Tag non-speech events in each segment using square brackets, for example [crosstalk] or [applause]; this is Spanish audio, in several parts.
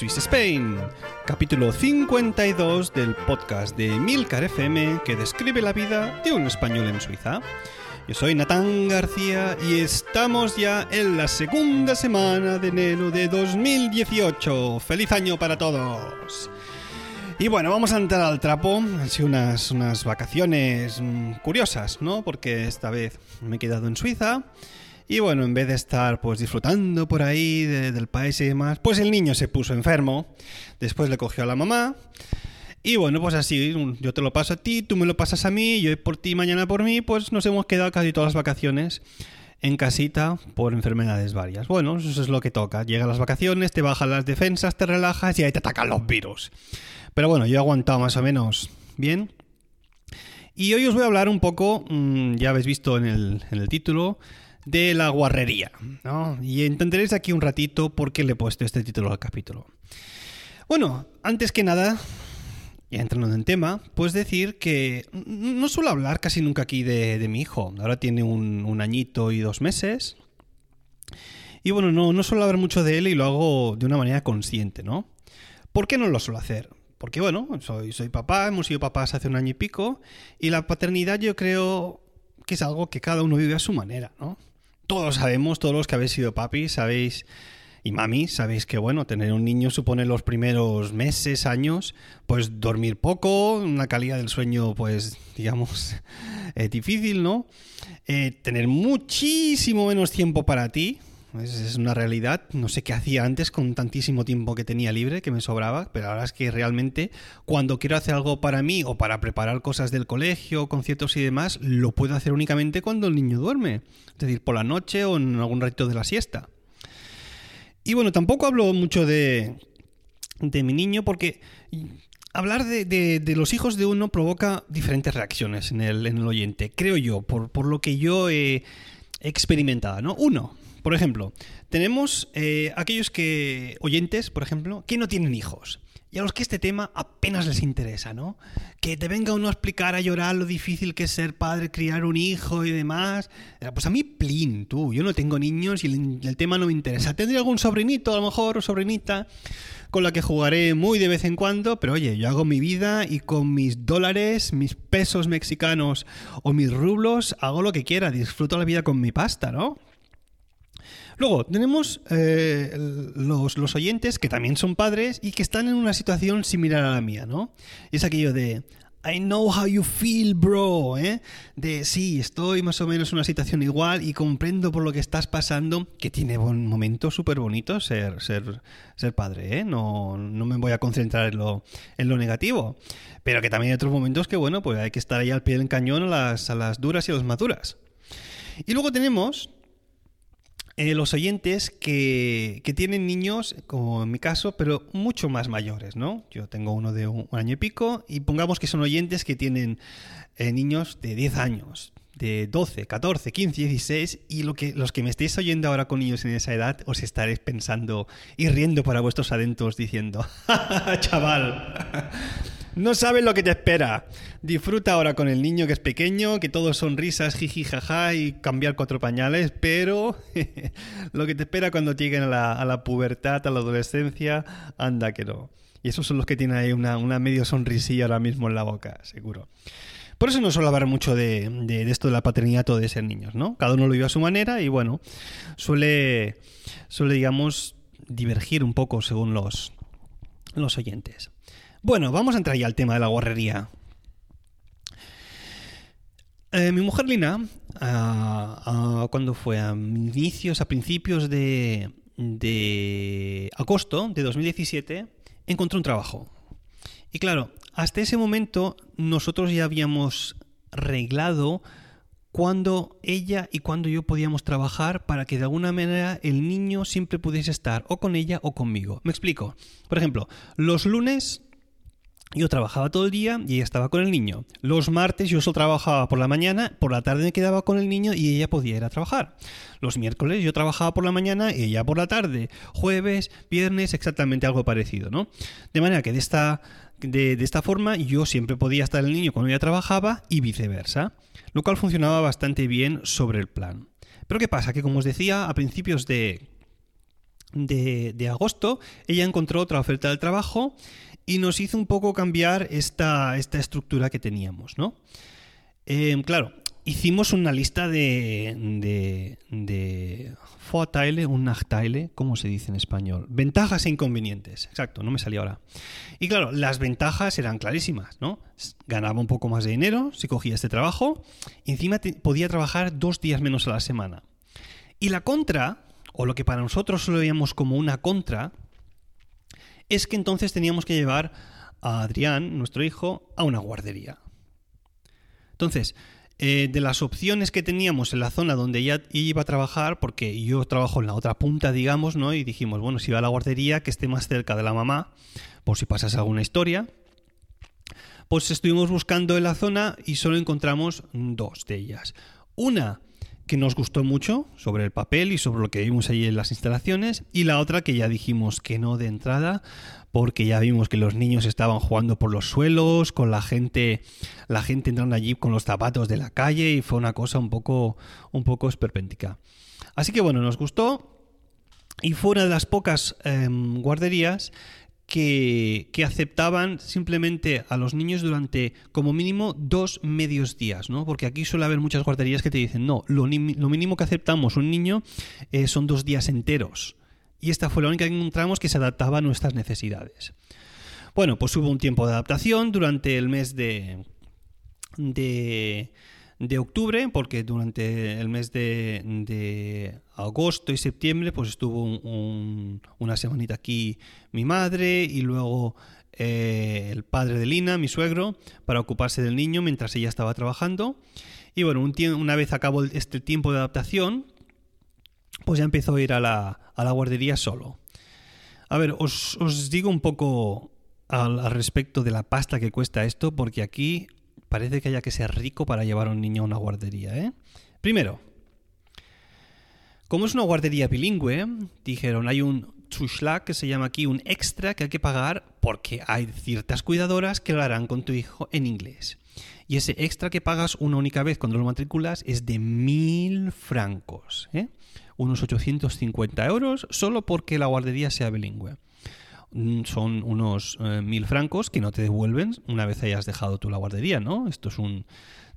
Swiss Spain, capítulo 52 del podcast de Milcar FM que describe la vida de un español en Suiza. Yo soy Natán García y estamos ya en la segunda semana de enero de 2018. ¡Feliz año para todos! Y bueno, vamos a entrar al trapo. Han sido unas, unas vacaciones mm, curiosas, ¿no? Porque esta vez me he quedado en Suiza. Y bueno, en vez de estar pues disfrutando por ahí de- del país y demás, pues el niño se puso enfermo. Después le cogió a la mamá. Y bueno, pues así, yo te lo paso a ti, tú me lo pasas a mí, yo por ti, mañana por mí, pues nos hemos quedado casi todas las vacaciones en casita por enfermedades varias. Bueno, eso es lo que toca. Llegan las vacaciones, te bajan las defensas, te relajas y ahí te atacan los virus. Pero bueno, yo he aguantado más o menos bien. Y hoy os voy a hablar un poco, mm, ya habéis visto en el, en el título, de la guarrería. ¿no? Y entenderéis aquí un ratito por qué le he puesto este título al capítulo. Bueno, antes que nada, ya entrando en tema, pues decir que no suelo hablar casi nunca aquí de, de mi hijo. Ahora tiene un, un añito y dos meses. Y bueno, no, no suelo hablar mucho de él y lo hago de una manera consciente, ¿no? ¿Por qué no lo suelo hacer? Porque bueno, soy, soy papá, hemos sido papás hace un año y pico, y la paternidad yo creo que es algo que cada uno vive a su manera, ¿no? Todos sabemos, todos los que habéis sido papis, sabéis, y mami, sabéis que bueno, tener un niño supone los primeros meses, años, pues dormir poco, una calidad del sueño, pues, digamos, [laughs] eh, difícil, ¿no? Eh, tener muchísimo menos tiempo para ti, es, una realidad. No sé qué hacía antes con tantísimo tiempo que tenía libre, que me sobraba, pero ahora es que realmente cuando quiero hacer algo para mí o para preparar cosas del colegio, conciertos y demás, lo puedo hacer únicamente cuando el niño duerme. Es decir, por la noche o en algún ratito de la siesta. Y bueno, tampoco hablo mucho de, de mi niño porque hablar de, de- de los hijos de uno provoca diferentes reacciones en el, en el oyente, creo yo, por, por lo que yo he experimentado, ¿no? Uno, por ejemplo, tenemos eh, aquellos que, oyentes, por ejemplo, que no tienen hijos. Y a los que este tema apenas les interesa, ¿no? Que te venga uno a explicar, a llorar lo difícil que es ser padre, criar un hijo y demás. Pues a mí, plin, tú. Yo no tengo niños y el, el tema no me interesa. Tendré algún sobrinito, a lo mejor, o sobrinita, con la que jugaré muy de vez en cuando, pero oye, yo hago mi vida y con mis dólares, mis pesos mexicanos o mis rublos, hago lo que quiera, disfruto la vida con mi pasta, ¿no? Luego, tenemos eh, los, los oyentes que también son padres y que están en una situación similar a la mía, ¿no? Y es aquello de, I know how you feel, bro, ¿eh? De, sí, estoy más o menos en una situación igual y comprendo por lo que estás pasando, que tiene un momento súper bonito ser, ser, ser padre, ¿eh? No, no me voy a concentrar en lo, en lo negativo, pero que también hay otros momentos que, bueno, pues hay que estar ahí al pie del cañón a las, a las duras y a las maduras. Y luego tenemos eh, los oyentes que, que tienen niños, como en mi caso, pero mucho más mayores, ¿no? Yo tengo uno de un, año y pico y pongamos que son oyentes que tienen eh, niños de 10 años, de 12, 14, 15, 16 y lo que, los que me estéis oyendo ahora con niños en esa edad os estaréis pensando y riendo para vuestros adentros diciendo, [laughs] "Ja, ja, ja, chaval. No sabes lo que te espera. Disfruta ahora con el niño que es pequeño, que todo son risas, jiji, jaja y cambiar cuatro pañales, pero [laughs] lo que te espera cuando lleguen a la, a la pubertad, a la adolescencia, anda que no. Y esos son los que tienen ahí una, una medio sonrisilla ahora mismo en la boca, seguro. Por eso no suelo hablar mucho de, de, esto de la paternidad o de ser niños, ¿no? Cada uno lo vive a su manera y bueno, suele, suele digamos, divergir un poco según los, los oyentes. Bueno, vamos a entrar ya al tema de la guarrería. Eh, mi mujer Lina, cuando fue a inicios, a principios de, de agosto de 2017, encontró un trabajo. Y claro, hasta ese momento nosotros ya habíamos reglado cuando ella y cuando yo podíamos trabajar para que de alguna manera el niño siempre pudiese estar o con ella o conmigo. Me explico. Por ejemplo, los lunes yo trabajaba todo el día y ella estaba con el niño. Los martes yo solo trabajaba por la mañana, por la tarde me quedaba con el niño y ella podía ir a trabajar. Los miércoles yo trabajaba por la mañana y ella por la tarde. Jueves, viernes, exactamente algo parecido, ¿no? De manera que de esta, de, esta forma yo siempre podía estar el niño cuando ella trabajaba y viceversa, lo cual funcionaba bastante bien sobre el plan. Pero ¿qué pasa? Que como os decía, a principios de, de, de agosto ella encontró otra oferta de trabajo y nos hizo un poco cambiar esta, esta estructura que teníamos, ¿no? Eh, claro, hicimos una lista de, de, de Vorteile ¿cómo se dice en español? Ventajas e inconvenientes, exacto, no me salía ahora. Y claro, las ventajas eran clarísimas, ¿no? Ganaba un poco más de dinero si cogía este trabajo, y encima podía trabajar dos días menos a la semana. Y la contra, o lo que para nosotros lo veíamos como una contra, es que entonces teníamos que llevar a Adrián, nuestro hijo, a una guardería. Entonces, eh, de las opciones que teníamos en la zona donde ella iba a trabajar, porque yo trabajo en la otra punta, digamos, ¿no? Y dijimos, bueno, si va a la guardería, que esté más cerca de la mamá, por si pasas alguna historia. Pues estuvimos buscando en la zona y solo encontramos dos de ellas. Una que nos gustó mucho sobre el papel y sobre lo que vimos allí en las instalaciones y la otra que ya dijimos que no de entrada porque ya vimos que los niños estaban jugando por los suelos, con la gente, la gente entrando allí con los zapatos de la calle y fue una cosa un poco, un poco esperpéntica. Así que bueno, nos gustó y fue una de las pocas em, guarderías que, aceptaban simplemente a los niños durante como mínimo dos medios días, ¿no? Porque aquí suele haber muchas guarderías que te dicen, no, lo, mínimo que aceptamos un niño eh, son dos días enteros. Y esta fue la única que encontramos que se adaptaba a nuestras necesidades. Bueno, pues hubo un tiempo de adaptación durante el mes de, de de octubre, porque durante el mes de, agosto y septiembre pues estuvo una semanita aquí mi madre y luego eh, el padre de Lina, mi suegro, para ocuparse del niño mientras ella estaba trabajando. Y bueno, un una vez acabó este tiempo de adaptación, pues ya empezó a ir a la, a la guardería solo. A ver, os, digo un poco al, respecto de la pasta que cuesta esto, porque aquí parece que haya que ser rico para llevar a un niño a una guardería, ¿eh? Primero, como es una guardería bilingüe, dijeron, hay un Zuschlag que se llama aquí un extra que hay que pagar porque hay ciertas cuidadoras que lo harán con tu hijo en inglés. Y ese extra que pagas una única vez cuando lo matriculas es de mil francos, ¿eh? unos 850 euros, solo porque la guardería sea bilingüe. Mm, son unos eh, mil francos que no te devuelven una vez hayas dejado tú la guardería, ¿no? Esto es un,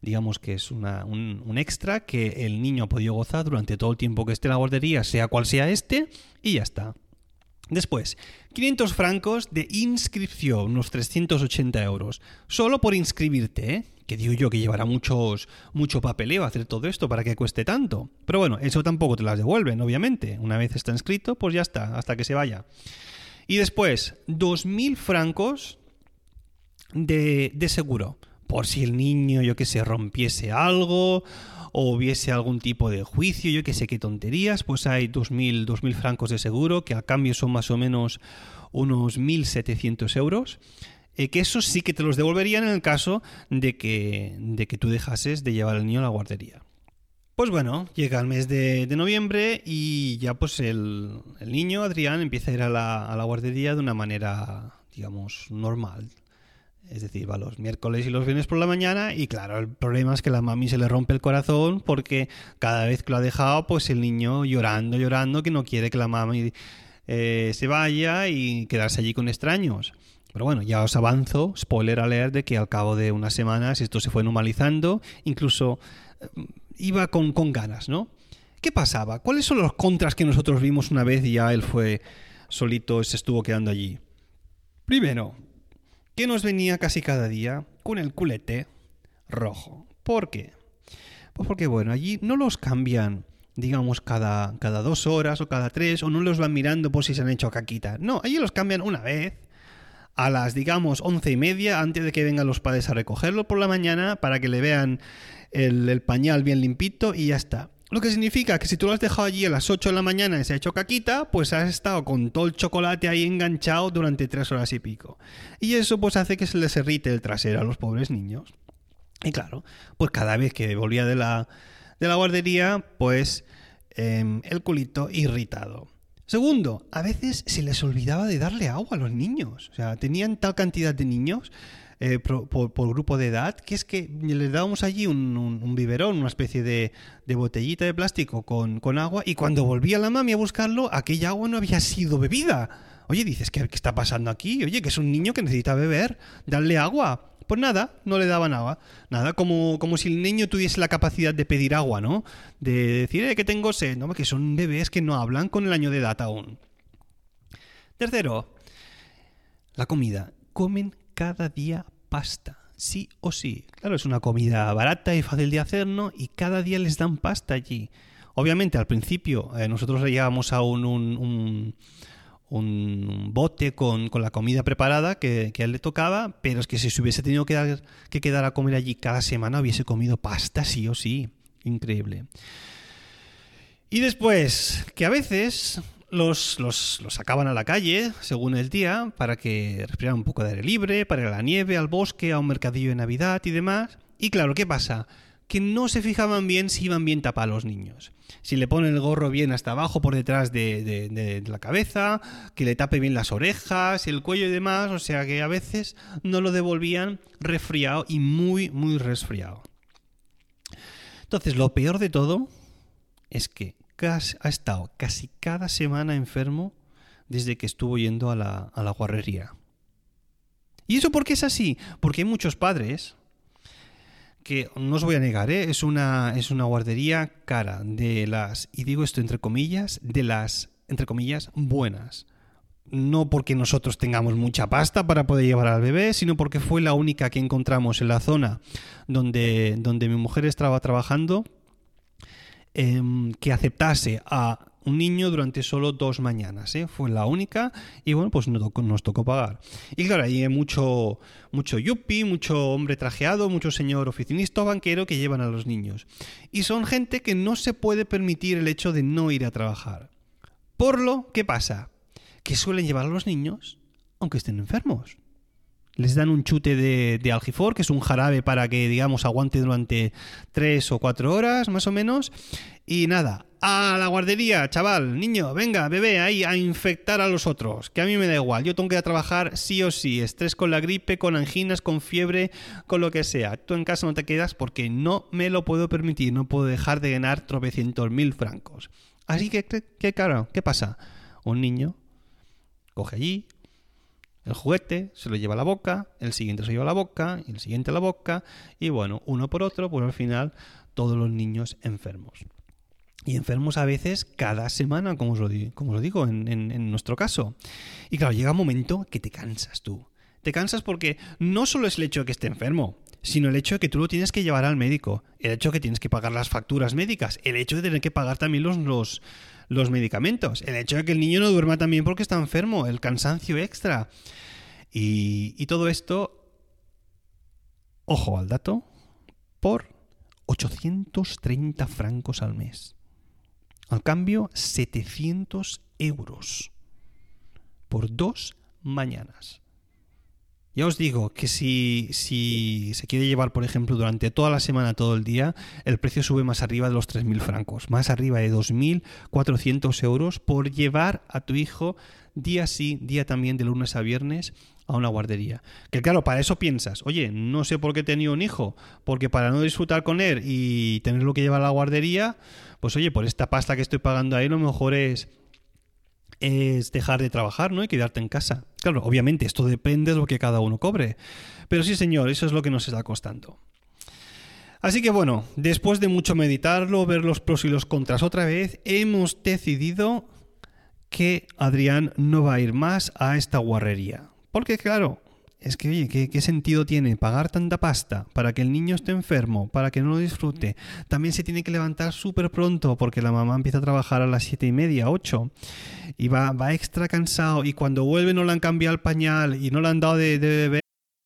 digamos que es una, un, extra que el niño ha podido gozar durante todo el tiempo que esté en la guardería, sea cual sea este, y ya está. Después, 500 francos de inscripción, unos 380 euros, solo por inscribirte, ¿eh? Que digo yo que llevará muchos, mucho papeleo hacer todo esto para que cueste tanto. Pero bueno, eso tampoco te las devuelven, obviamente. Una vez está inscrito, pues ya está, hasta que se vaya. Y después, 2.000 francos de, de seguro. Por si el niño, yo que sé, rompiese algo o hubiese algún tipo de juicio, yo que sé qué tonterías, pues hay 2.000, 2.000 francos de seguro, que a cambio son más o menos unos 1.700 euros. Eh, que eso sí que te los devolverían en el caso de que, de que tú dejases de llevar al niño a la guardería. Pues bueno, llega el mes de, noviembre y ya pues el, niño, Adrián, empieza a ir a la, guardería de una manera, digamos, normal. Es decir, va los miércoles y los viernes por la mañana y claro, el problema es que la mami se le rompe el corazón porque cada vez que lo ha dejado, pues el niño llorando, llorando, que no quiere que la mami eh, se vaya y quedarse allí con extraños. Pero bueno, ya os avanzo, spoiler alert, de que al cabo de unas semanas esto se fue normalizando, incluso eh, iba con, con ganas, ¿no? ¿Qué pasaba? ¿Cuáles son los contras que nosotros vimos una vez y ya él fue solito, se estuvo quedando allí? Primero, que nos venía casi cada día con el culete rojo. ¿Por qué? Pues porque, bueno, allí no los cambian, digamos, cada, cada dos horas o cada tres, o no los van mirando por si se han hecho caquita. No, allí los cambian una vez, a las, digamos, once y media, antes de que vengan los padres a recogerlo por la mañana, para que le vean el, pañal bien limpito y ya está. Lo que significa que si tú lo has dejado allí a las 8 de la mañana y se ha hecho caquita, pues has estado con todo el chocolate ahí enganchado durante 3 horas y pico. Y eso pues hace que se les irrite el trasero a los pobres niños. Y claro, pues cada vez que volvía de la, de la guardería, pues em, el culito irritado. Segundo, a veces se les olvidaba de darle agua a los niños. O sea, tenían tal cantidad de niños eh, por, grupo de edad, que es que les dábamos allí un, biberón, una especie de, botellita de plástico con, agua, y cuando volvía la mami a buscarlo, aquella agua no había sido bebida. Oye, dices, ¿qué, ¿qué está pasando aquí? Oye, que es un niño que necesita beber, darle agua. Pues nada, no le daban agua. Nada, como, como si el niño tuviese la capacidad de pedir agua, ¿no? De decir, eh, que tengo sed, ¿no? Que son bebés que no hablan con el año de edad aún. Tercero, la comida. Comen cada día pasta, sí o sí. Claro, es una comida barata y fácil de hacer, ¿no? Y cada día les dan pasta allí. Obviamente, al principio eh, nosotros le llevábamos a un, un, bote con, la comida preparada que, a él le tocaba, pero es que si se hubiese tenido que, que quedar a comer allí cada semana, hubiese comido pasta sí o sí. Increíble. Y después, que a veces los, sacaban a la calle, según el día, para que respiraran un poco de aire libre, para ir a la nieve, al bosque, a un mercadillo de Navidad y demás. Y claro, ¿qué pasa? Que no se fijaban bien si iban bien tapados los niños. Si le ponen el gorro bien hasta abajo por detrás de, de, la cabeza, que le tape bien las orejas, el cuello y demás. O sea que a veces no lo devolvían resfriado y muy, muy resfriado. Entonces, lo peor de todo es que ha estado casi cada semana enfermo desde que estuvo yendo a la, a guarrería. ¿Y eso por qué es así? Porque hay muchos padres que, no os voy a negar, ¿eh? es, una, es una guardería cara, de las, y digo esto entre comillas, de las, entre comillas, buenas. No porque nosotros tengamos mucha pasta para poder llevar al bebé, sino porque fue la única que encontramos en la zona donde, donde mi mujer estaba trabajando Em, que aceptase a un niño durante solo dos mañanas. ¿eh? Fue la única y bueno, pues nos tocó, nos tocó pagar. Y claro, hay mucho, mucho yuppie, mucho hombre trajeado, mucho señor oficinista o banquero que llevan a los niños. Y son gente que no se puede permitir el hecho de no ir a trabajar. Por lo que pasa, que suelen llevar a los niños aunque estén enfermos les dan un chute de, de, algifor, que es un jarabe para que, digamos, aguante durante tres o cuatro horas, más o menos. Y nada, a la guardería, chaval, niño, venga, bebé, ahí a infectar a los otros, que a mí me da igual, yo tengo que ir a trabajar sí o sí, estrés con la gripe, con anginas, con fiebre, con lo que sea. Tú en casa no te quedas porque no me lo puedo permitir, no puedo dejar de ganar tropecientos mil francos. Así que, ¿qué, claro, ¿qué pasa? Un niño coge allí, el juguete se lo lleva a la boca, el siguiente se lo lleva a la boca, y el siguiente a la boca, y bueno, uno por otro, pues al final todos los niños enfermos. Y enfermos a veces cada semana, como os lo, como lo digo en, en nuestro caso. Y claro, llega un momento que te cansas tú. Te cansas porque no solo es el hecho de que esté enfermo, sino el hecho de que tú lo tienes que llevar al médico, el hecho de que tienes que pagar las facturas médicas, el hecho de tener que pagar también los, los, los medicamentos. El hecho de que el niño no duerma también porque está enfermo, el cansancio extra. Y, todo esto, ojo al dato, por 830 francos al mes. Al cambio, 700 euros por dos mañanas. Ya os digo que si, si, se quiere llevar, por ejemplo, durante toda la semana, todo el día, el precio sube más arriba de los 3.000 francos, más arriba de 2.400 euros por llevar a tu hijo día sí, día también, de lunes a viernes, a una guardería. Que claro, para eso piensas, oye, no sé por qué he tenido un hijo, porque para no disfrutar con él y tenerlo que llevar a la guardería, pues oye, por esta pasta que estoy pagando ahí, lo mejor es es dejar de trabajar, ¿no? Y quedarte en casa. Claro, obviamente esto depende de lo que cada uno cobre. Pero sí, señor, eso es lo que nos está costando. Así que bueno, después de mucho meditarlo, ver los pros y los contras otra vez, hemos decidido que Adrián no va a ir más a esta guarrería. Porque claro, es que, oye, ¿qué, sentido tiene pagar tanta pasta para que el niño esté enfermo, para que no lo disfrute? También se tiene que levantar súper pronto porque la mamá empieza a trabajar a las siete y media, ocho, y va, va extra cansado y cuando vuelve no le han cambiado el pañal y no le han dado de beber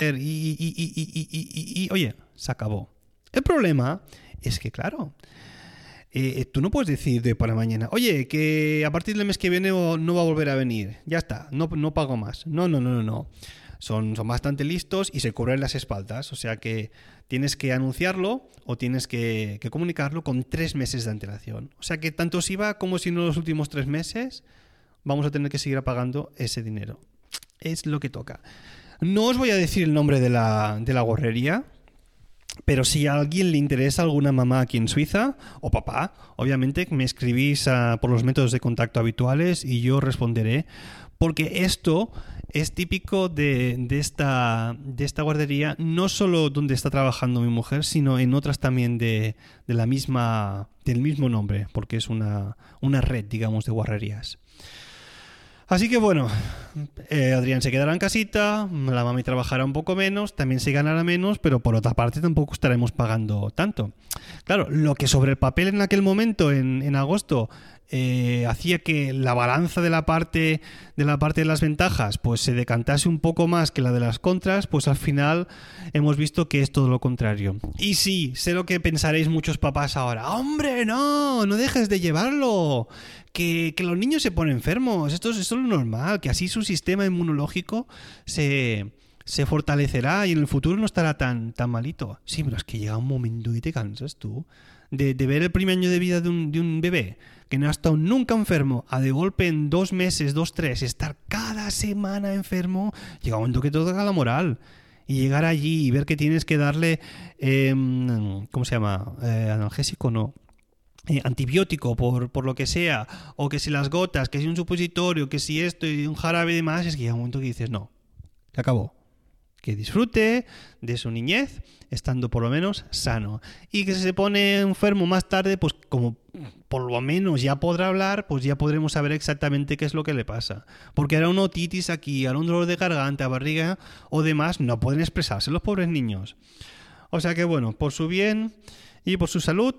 Y, oye, se acabó. El problema es que, claro, eh, tú no puedes decir de para mañana, oye, que a partir del mes que viene no va a volver a venir. Ya está, no, no pago más. No, no, no, no, no. Son, son bastante listos y se cubren las espaldas. O sea que tienes que anunciarlo o tienes que, que comunicarlo con tres meses de antelación. O sea que tanto si va como si no los últimos tres meses, vamos a tener que seguir pagando ese dinero. Es lo que toca. No os voy a decir el nombre de la, de la gorrería, pero si a alguien le interesa alguna mamá aquí en Suiza, o papá, obviamente me escribís por los métodos de contacto habituales y yo responderé, porque esto es típico de, de, esta, de esta guardería, no solo donde está trabajando mi mujer, sino en otras también de, de la misma, del mismo nombre, porque es una, una red, digamos, de guarrerías. Así que bueno, eh, Adrián se quedará en casita, la mami trabajará un poco menos, también se ganará menos, pero por otra parte tampoco estaremos pagando tanto. Claro, lo que sobre el papel en aquel momento, en, agosto, eh, hacía que la balanza de la parte de la parte de las ventajas pues se decantase un poco más que la de las contras, pues al final hemos visto que es todo lo contrario. Y sí, sé lo que pensaréis muchos papás ahora. ¡Hombre, no! ¡No dejes de llevarlo! Que, los niños se ponen enfermos. Esto, es lo normal, que así su sistema inmunológico se, se fortalecerá y en el futuro no estará tan, tan malito. Sí, pero es que llega un momento y te cansas tú de, ver el primer año de vida de un, de un bebé que no ha estado nunca enfermo, a de golpe en dos meses, dos, tres, estar cada semana enfermo, llega un momento que te toca la moral. Y llegar allí y ver que tienes que darle, em, ¿cómo se llama? Eh, analgésico, no. Eh, antibiótico por, por, lo que sea, o que si las gotas, que si un supositorio, que si esto y un jarabe y demás, es que llega un momento que dices, no, se acabó que disfrute de su niñez, estando por lo menos sano. Y que si se pone enfermo más tarde, pues como por lo menos ya podrá hablar, pues ya podremos saber exactamente qué es lo que le pasa. Porque ahora un otitis aquí, ahora un dolor de garganta, barriga o demás, no pueden expresarse los pobres niños. O sea que bueno, por su bien y por su salud,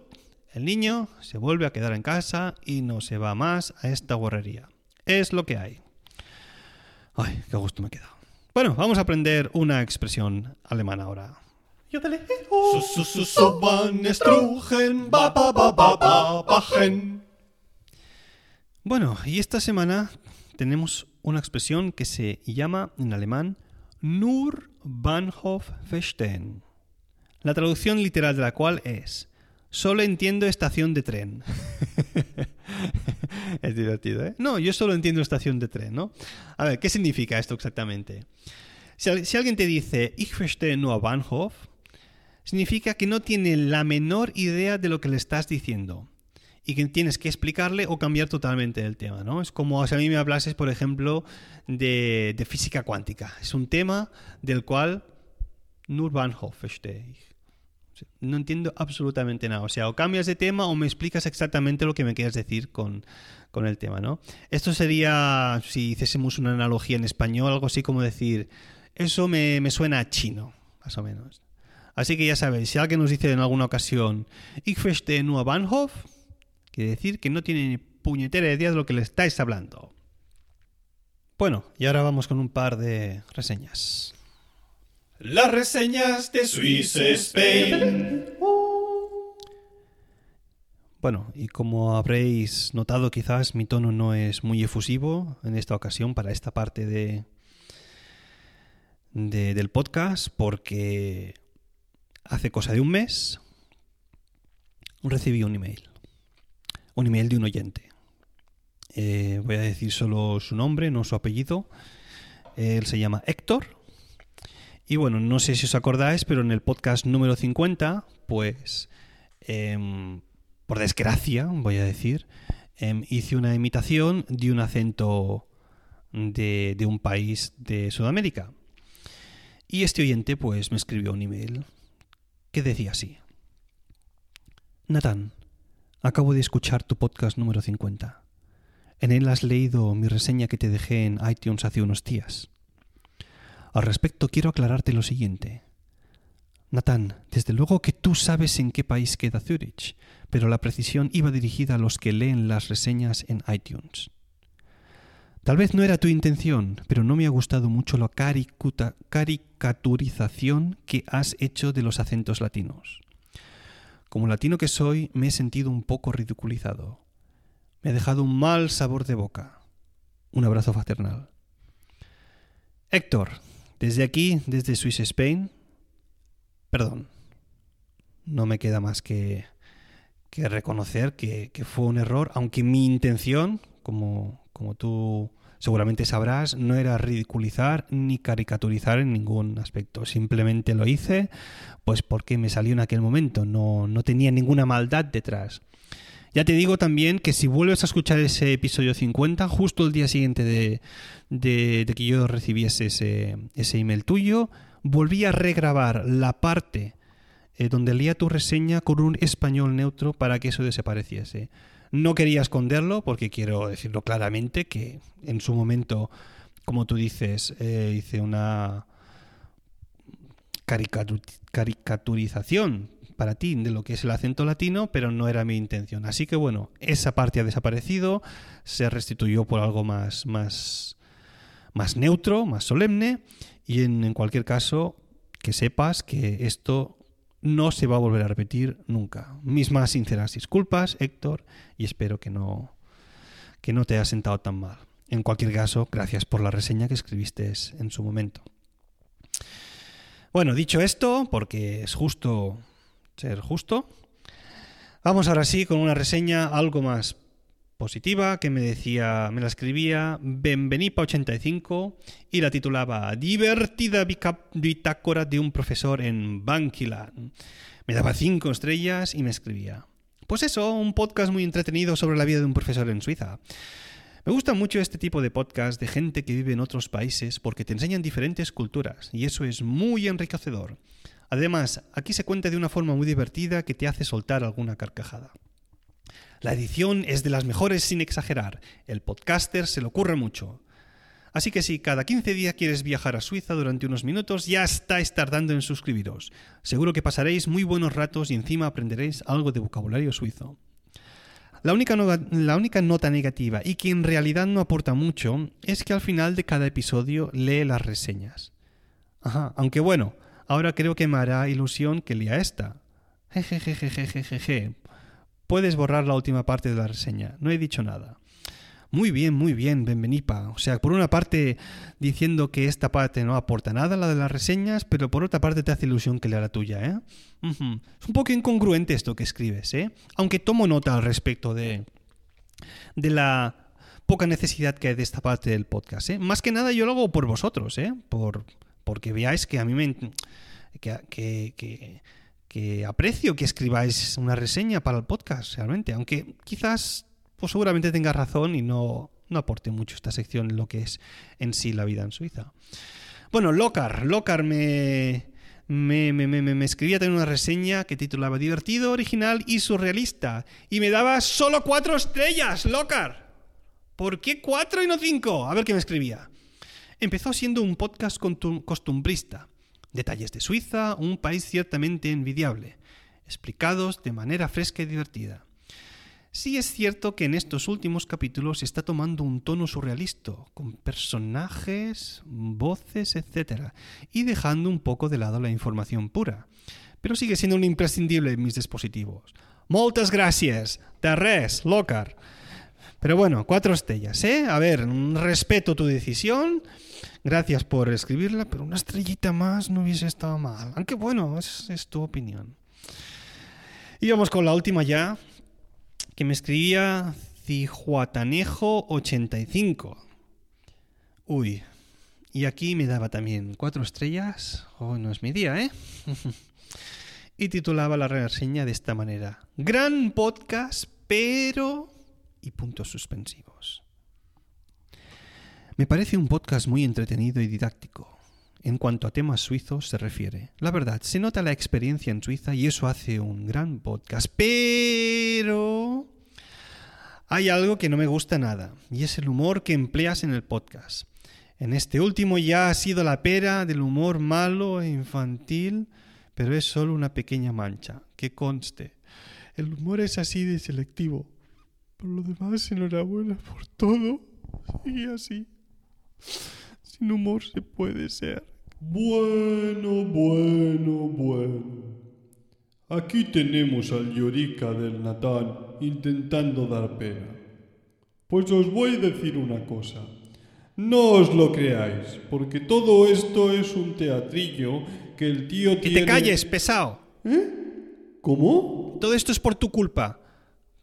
el niño se vuelve a quedar en casa y no se va más a esta guarrería. Es lo que hay. Ay, qué gusto me he quedado. Bueno, vamos a aprender una expresión alemana ahora. Bueno, y esta semana tenemos una expresión que se llama en alemán Nur Bahnhof verstehen. La traducción literal de la cual es Solo entiendo estación de tren. [laughs] es divertido, ¿eh? No, yo solo entiendo estación de tren, ¿no? A ver, ¿qué significa esto exactamente? Si, alguien te dice Ich verstehe nur Bahnhof, significa que no tiene la menor idea de lo que le estás diciendo. y que tienes que explicarle o cambiar totalmente el tema, ¿no? Es como si a mí me hablases, por ejemplo, de, de física cuántica. Es un tema del cual nur Bahnhof verstehe ich. No entiendo absolutamente nada. O sea, o cambias de tema o me explicas exactamente lo que me quieres decir con, con el tema, ¿no? Esto sería, si hiciésemos una analogía en español, algo así como decir, eso me, me suena a chino, más o menos. Así que ya sabéis, si alguien nos dice en alguna ocasión, Ich verstehe nur Bahnhof, quiere decir que no tiene ni puñetera idea de lo que le estáis hablando. Bueno, y ahora vamos con un par de reseñas. Las reseñas de Swiss Spain. Bueno, y como habréis notado, quizás mi tono no es muy efusivo en esta ocasión para esta parte de, de- del podcast, porque hace cosa de un mes recibí un email. Un email de un oyente. Eh, voy a decir solo su nombre, no su apellido. Él se llama Héctor. Y bueno, no sé si os acordáis, pero en el podcast número 50, pues, em, por desgracia, voy a decir, em, hice una imitación de un acento de, un país de Sudamérica. Y este oyente, pues, me escribió un email que decía así. Natán, acabo de escuchar tu podcast número 50. En él has leído mi reseña que te dejé en iTunes hace unos días. Al respecto quiero aclararte lo siguiente. Natán, desde luego que tú sabes en qué país queda Zurich, pero la precisión iba dirigida a los que leen las reseñas en iTunes. Tal vez no era tu intención, pero no me ha gustado mucho la caricuta- caricaturización que has hecho de los acentos latinos. Como latino que soy, me he sentido un poco ridiculizado. Me ha dejado un mal sabor de boca. Un abrazo fraternal. Héctor, desde aquí, desde Swiss Spain, perdón. No me queda más que, que reconocer que, que fue un error, aunque mi intención, como, como tú seguramente sabrás, no era ridiculizar ni caricaturizar en ningún aspecto. Simplemente lo hice pues porque me salió en aquel momento, no, no tenía ninguna maldad detrás. Ya te digo también que si vuelves a escuchar ese episodio 50, justo el día siguiente de, que yo recibiese ese, email tuyo, volví a regrabar la parte eh, donde leía tu reseña con un español neutro para que eso desapareciese. No quería esconderlo porque quiero decirlo claramente que en su momento, como tú dices, eh, hice una caricatu- caricaturización para ti de lo que es el acento latino, pero no era mi intención. Así que bueno, esa parte ha desaparecido, se restituyó por algo más, más, más neutro, más solemne, y en, en cualquier caso, que sepas que esto no se va a volver a repetir nunca. Mis más sinceras disculpas, Héctor, y espero que no, que no te haya sentado tan mal. En cualquier caso, gracias por la reseña que escribiste en su momento. Bueno, dicho esto, porque es justo ser justo, vamos ahora sí con una reseña algo más positiva que me decía, me la escribía Benvenipa85 y la titulaba Divertida bitácora de un profesor en Banquilan. Me daba cinco estrellas y me escribía. Pues eso, un podcast muy entretenido sobre la vida de un profesor en Suiza. Me gusta mucho este tipo de podcast de gente que vive en otros países porque te enseñan diferentes culturas y eso es muy enriquecedor. Además, aquí se cuenta de una forma muy divertida que te hace soltar alguna carcajada. La edición es de las mejores sin exagerar. El podcaster se le ocurre mucho. Así que si cada 15 días quieres viajar a Suiza durante unos minutos, ya estáis tardando en suscribiros. Seguro que pasaréis muy buenos ratos y encima aprenderéis algo de vocabulario suizo. La única, la única nota negativa, y que en realidad no aporta mucho, es que al final de cada episodio lee las reseñas. Ajá, aunque bueno, ahora creo que me hará ilusión que lea esta. Jejejejejejeje. Puedes borrar la última parte de la reseña, no he dicho nada. Muy bien, muy bien, Benvenipa. O sea, por una parte diciendo que esta parte no aporta nada, la de las reseñas, pero por otra parte te hace ilusión que lea la tuya, ¿eh? Es un poco incongruente esto que escribes, ¿eh? Aunque tomo nota al respecto de, de la poca necesidad que hay de esta parte del podcast, ¿eh? Más que nada yo lo hago por vosotros, ¿eh? Por, porque veáis que a mí me... que, que, que, aprecio que escribáis una reseña para el podcast, realmente, aunque quizás, pues seguramente tenga razón y no, no aporte mucho esta sección en lo que es en sí la vida en Suiza. Bueno, Locar, Locar me, me, me, me, me escribía también una reseña que titulaba Divertido, original y surrealista. Y me daba solo cuatro estrellas, Locar. ¿Por qué cuatro y no cinco? A ver qué me escribía. Empezó siendo un podcast costumbrista. Detalles de Suiza, un país ciertamente envidiable, explicados de manera fresca y divertida. Sí es cierto que en estos últimos capítulos está tomando un tono surrealista, con personajes, voces, etc., y dejando un poco de lado la información pura. Pero sigue siendo un imprescindible en mis dispositivos. Moltes gracias, de res, Locar. Pero bueno, cuatro estrellas, ¿eh? A ver, respeto tu decisión. Gracias por escribirla, pero una estrellita más no hubiese estado mal. Aunque bueno, es, tu opinión. Y vamos con la última ya, que me escribía Cijuatanejo85. Uy, y aquí me daba también cuatro estrellas. Oh, no es mi día, ¿eh? [laughs] y titulaba la reseña de esta manera. Gran podcast, pero... y puntos suspensivos. Me parece un podcast muy entretenido y didáctico. En cuanto a temas suizos se refiere. La verdad, se nota la experiencia en Suiza y eso hace un gran podcast. Pero... Hay algo que no me gusta nada, y es el humor que empleas en el podcast. En este último ya ha sido la pera del humor malo e infantil, pero es solo una pequeña mancha, que conste. El humor es así de selectivo. Por lo demás, enhorabuena por todo. Sigue así. Sin humor se puede ser. Bueno, bueno, bueno. Aquí tenemos al Llorica del Natán intentando dar pena. Pues os voy a decir una cosa. No os lo creáis, porque todo esto es un teatrillo que el tío ¡Que tiene... te calles, pesado! ¿Eh? ¿Cómo? Todo esto es por tu culpa.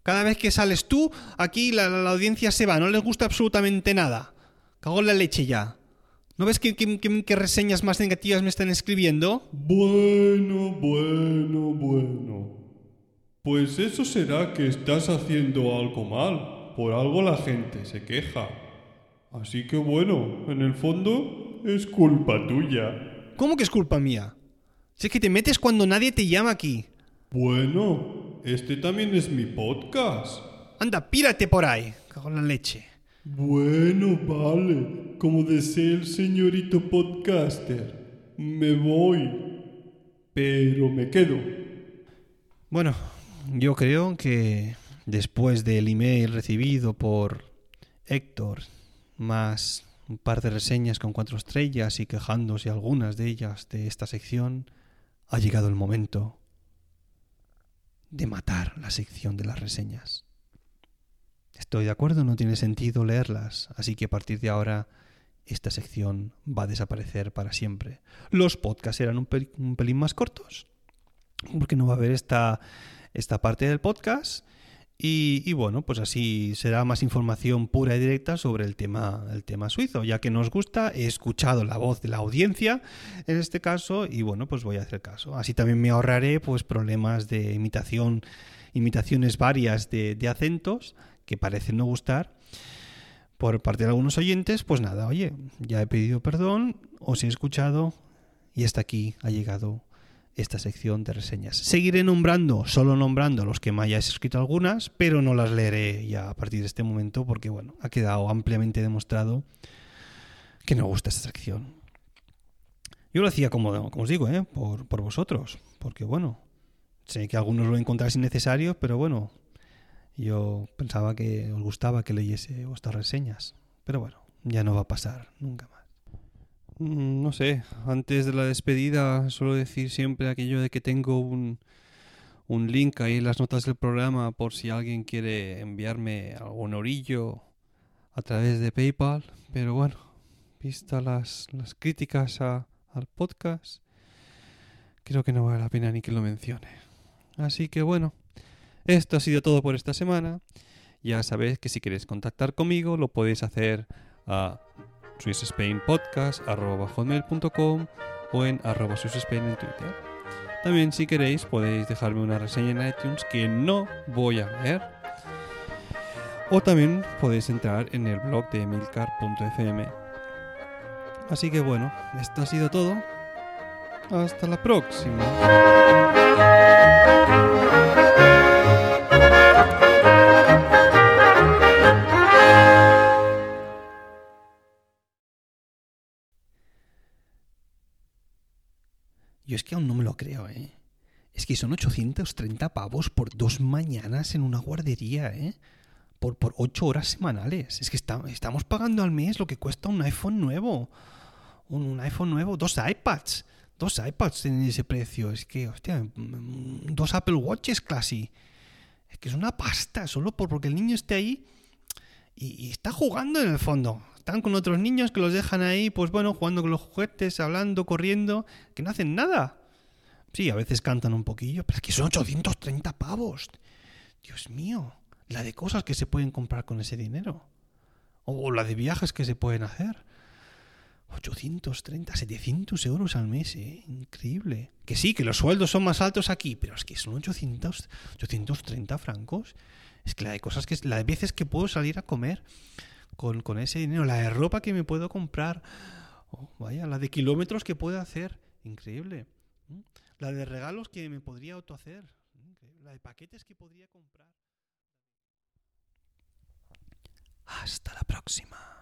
Cada vez que sales tú, aquí la, la audiencia se va, no les gusta absolutamente nada. Cago en la leche ya. ¿No ves qué, qué- qué- qué reseñas más negativas me están escribiendo? Bueno, bueno, bueno. Pues eso será que estás haciendo algo mal. Por algo la gente se queja. Así que bueno, en el fondo es culpa tuya. ¿Cómo que es culpa mía? Si es que te metes cuando nadie te llama aquí. Bueno, este también es mi podcast. Anda, pírate por ahí. Cago en la leche. Bueno, vale, como desee el señorito podcaster. Me voy. Pero me quedo. Bueno, yo creo que después del email recibido por Héctor, más un par de reseñas con cuatro estrellas y quejándose algunas de ellas de esta sección, ha llegado el momento de matar la sección de las reseñas. Estoy de acuerdo, no tiene sentido leerlas, así que a partir de ahora esta sección va a desaparecer para siempre. Los podcasts eran un, pel- un pelín más cortos, porque no va a haber esta, esta parte del podcast. Y, bueno, pues así será más información pura y directa sobre el tema, el tema suizo, ya que nos gusta, he escuchado la voz de la audiencia en este caso y bueno, pues voy a hacer caso. Así también me ahorraré pues problemas de imitación, imitaciones varias de acentos que parecen no gustar por parte de algunos oyentes, pues nada, oye, ya he pedido perdón, os he escuchado y hasta aquí ha llegado esta sección de reseñas. Seguiré nombrando, solo nombrando los que me hayáis escrito algunas, pero no las leeré ya a partir de este momento porque, bueno, ha quedado ampliamente demostrado que no gusta esta sección. Yo lo hacía como, como os digo, ¿eh? por, por vosotros, porque, bueno, sé que algunos lo encontráis innecesario, pero bueno, yo pensaba que os gustaba que leyese vuestras reseñas, pero bueno, ya no va a pasar nunca más. Mm, No sé, antes de la despedida suelo decir siempre aquello de que tengo un, un link ahí en las notas del programa por si alguien quiere enviarme algún orillo a través de PayPal, pero bueno, vista las, las críticas a- al podcast, creo que no vale la pena ni que lo mencione. Así que bueno, esto ha sido todo por esta semana. Ya sabéis que si queréis contactar conmigo lo podéis hacer a swissspainpodcast.com o en arroba en Twitter. También si queréis podéis dejarme una reseña en iTunes que no voy a leer. O también podéis entrar en el blog de emilcar.fm. Así que bueno, esto ha sido todo. Hasta la próxima. Yo es que aún no me lo creo, ¿eh? Es que son 830 pavos por dos mañanas en una guardería, ¿eh? Por, por ocho horas semanales. Es que estamos pagando al mes lo que cuesta un iPhone nuevo. Un, iPhone nuevo, dos iPads. Dos iPads tienen ese precio. Es que, hostia, mm, dos Apple Watches casi. Es que es una pasta, solo por, porque el niño esté ahí y, está jugando en el fondo están con otros niños que los dejan ahí, pues bueno, jugando con los juguetes, hablando, corriendo, que no hacen nada. Sí, a veces cantan un poquillo, pero que son 830 pavos. Dios mío, la de cosas que se pueden comprar con ese dinero. O la de viajes que se pueden hacer. 830, 700 euros al mes, ¿eh? Increíble. Que sí, que los sueldos son más altos aquí, pero es que son 800, 830 francos. Es que la de cosas que... La de veces que puedo salir a comer con, ese dinero, la de ropa que me puedo comprar, oh, vaya, la de kilómetros que puedo hacer, increíble. La de regalos que me podría autohacer, la de paquetes que podría comprar. Hasta la próxima.